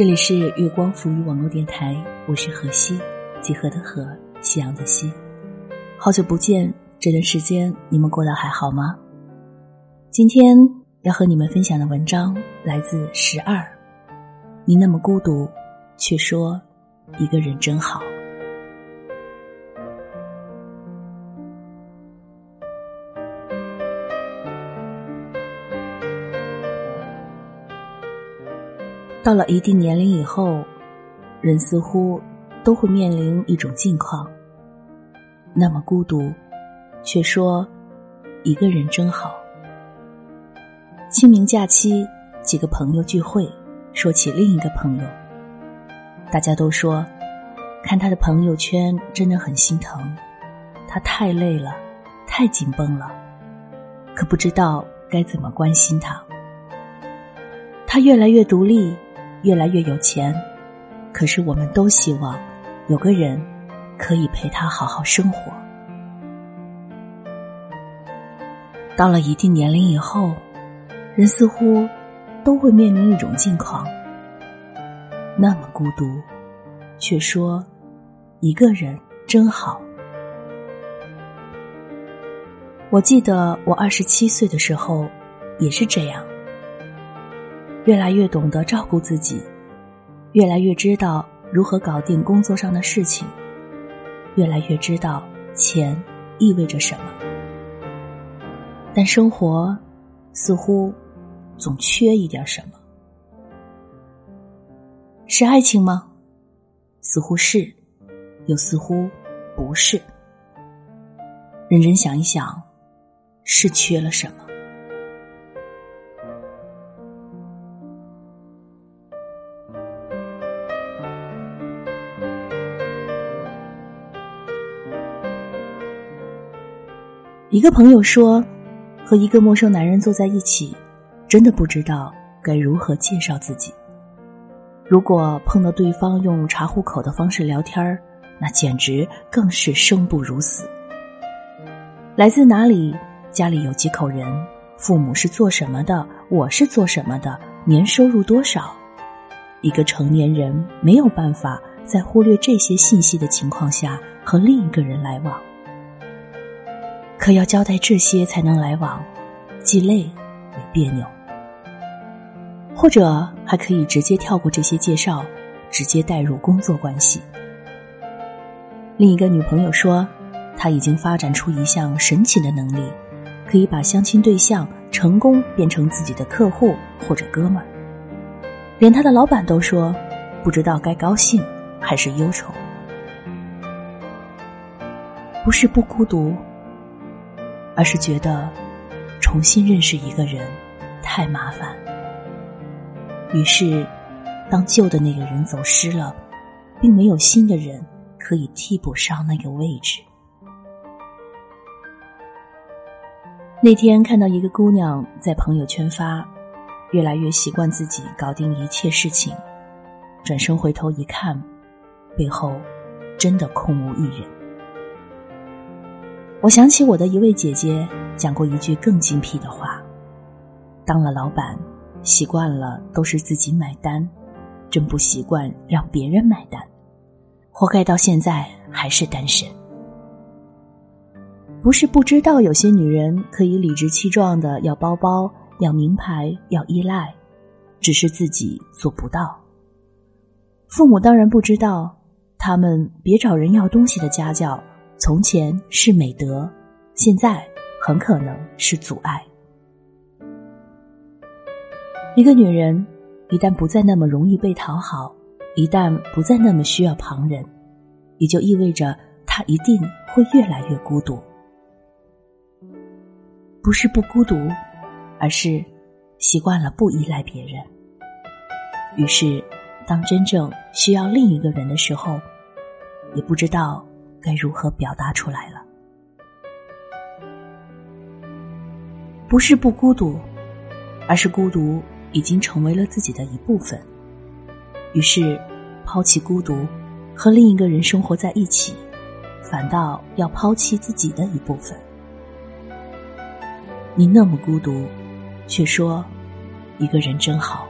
这里是月光浮语网络电台，我是何西，几何的何，夕阳的夕。好久不见，这段时间你们过得还好吗？今天要和你们分享的文章来自十二。你那么孤独，却说一个人真好。到了一定年龄以后，人似乎都会面临一种境况：那么孤独，却说一个人真好。清明假期，几个朋友聚会，说起另一个朋友，大家都说看他的朋友圈真的很心疼，他太累了，太紧绷了，可不知道该怎么关心他。他越来越独立。越来越有钱，可是我们都希望有个人可以陪他好好生活。到了一定年龄以后，人似乎都会面临一种境况：那么孤独，却说一个人真好。我记得我二十七岁的时候也是这样。越来越懂得照顾自己，越来越知道如何搞定工作上的事情，越来越知道钱意味着什么。但生活似乎总缺一点什么，是爱情吗？似乎是，又似乎不是。认真想一想，是缺了什么？一个朋友说，和一个陌生男人坐在一起，真的不知道该如何介绍自己。如果碰到对方用查户口的方式聊天那简直更是生不如死。来自哪里？家里有几口人？父母是做什么的？我是做什么的？年收入多少？一个成年人没有办法在忽略这些信息的情况下和另一个人来往。可要交代这些才能来往，既累也别扭。或者还可以直接跳过这些介绍，直接带入工作关系。另一个女朋友说，她已经发展出一项神奇的能力，可以把相亲对象成功变成自己的客户或者哥们儿。连她的老板都说，不知道该高兴还是忧愁。不是不孤独。而是觉得重新认识一个人太麻烦，于是当旧的那个人走失了，并没有新的人可以替补上那个位置。那天看到一个姑娘在朋友圈发，越来越习惯自己搞定一切事情，转身回头一看，背后真的空无一人。我想起我的一位姐姐讲过一句更精辟的话：“当了老板，习惯了都是自己买单，真不习惯让别人买单，活该到现在还是单身。”不是不知道有些女人可以理直气壮的要包包、要名牌、要依赖，只是自己做不到。父母当然不知道，他们别找人要东西的家教。从前是美德，现在很可能是阻碍。一个女人一旦不再那么容易被讨好，一旦不再那么需要旁人，也就意味着她一定会越来越孤独。不是不孤独，而是习惯了不依赖别人。于是，当真正需要另一个人的时候，也不知道。该如何表达出来了？不是不孤独，而是孤独已经成为了自己的一部分。于是，抛弃孤独，和另一个人生活在一起，反倒要抛弃自己的一部分。你那么孤独，却说一个人真好，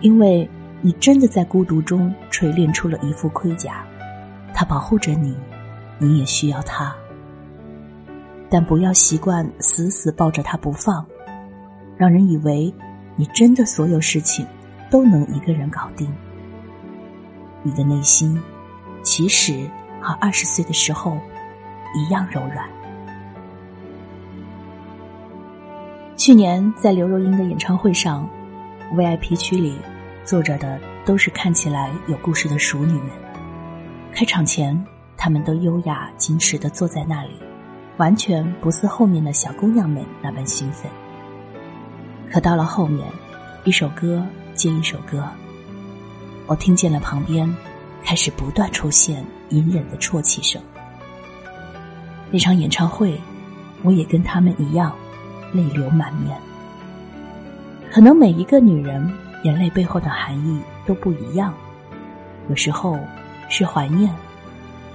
因为你真的在孤独中锤炼出了一副盔甲，他保护着你，你也需要他。但不要习惯死死抱着他不放，让人以为你真的所有事情都能一个人搞定。你的内心其实和二十岁的时候一样柔软。去年在刘若英的演唱会上，VIP 区里。坐着的都是看起来有故事的熟女们。开场前，他们都优雅矜持的坐在那里，完全不似后面的小姑娘们那般兴奋。可到了后面，一首歌接一首歌，我听见了旁边开始不断出现隐忍的啜泣声。那场演唱会，我也跟他们一样，泪流满面。可能每一个女人。眼泪背后的含义都不一样，有时候是怀念，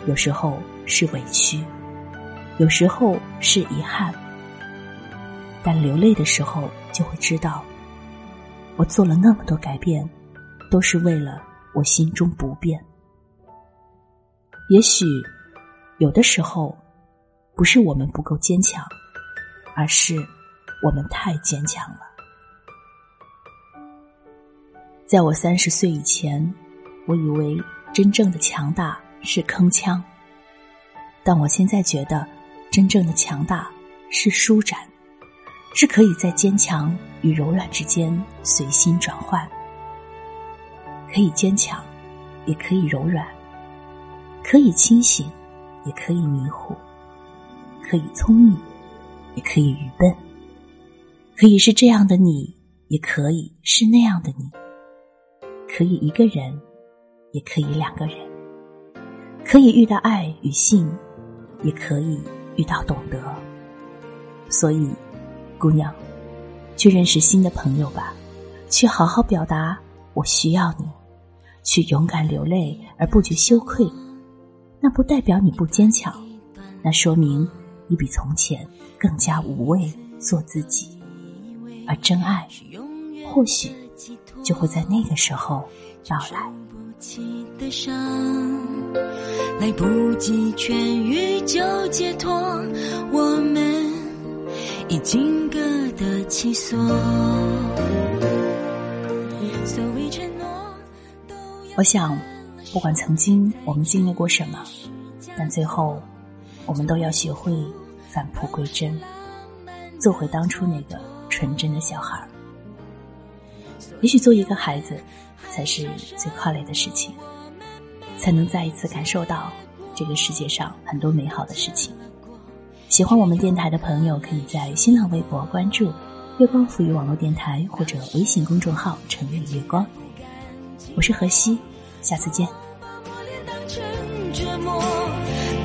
有时候是委屈，有时候是遗憾。但流泪的时候，就会知道，我做了那么多改变，都是为了我心中不变。也许有的时候，不是我们不够坚强，而是我们太坚强了。在我三十岁以前，我以为真正的强大是铿锵，但我现在觉得，真正的强大是舒展，是可以在坚强与柔软之间随心转换，可以坚强，也可以柔软，可以清醒，也可以迷糊，可以聪明，也可以愚笨，可以是这样的你，也可以是那样的你。可以一个人，也可以两个人；可以遇到爱与性，也可以遇到懂得。所以，姑娘，去认识新的朋友吧，去好好表达我需要你，去勇敢流泪而不觉羞愧。那不代表你不坚强，那说明你比从前更加无畏做自己。而真爱，或许。就会在那个时候到来。起的伤来不及痊愈就解脱，我们已经各得其所。我想，不管曾经我们经历过什么，但最后我们都要学会返璞归真，做回当初那个纯真的小孩。也许做一个孩子，才是最快乐的事情，才能再一次感受到这个世界上很多美好的事情。喜欢我们电台的朋友，可以在新浪微博关注“月光赋予网络电台”或者微信公众号“城里月光”。我是何西，下次见。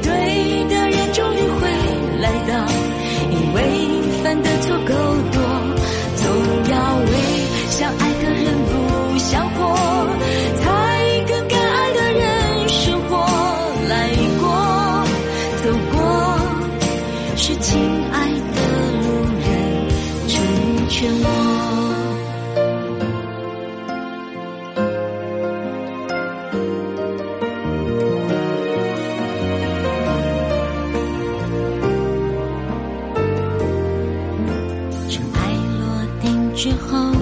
对的人终于会来到，之后。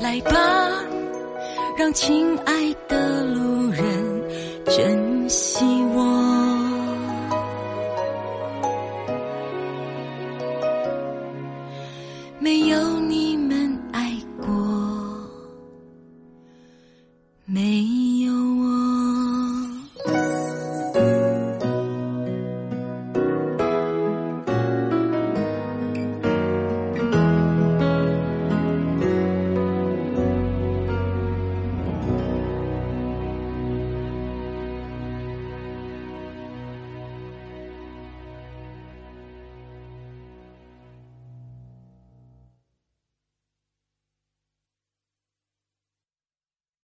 来吧让亲爱的路人珍惜。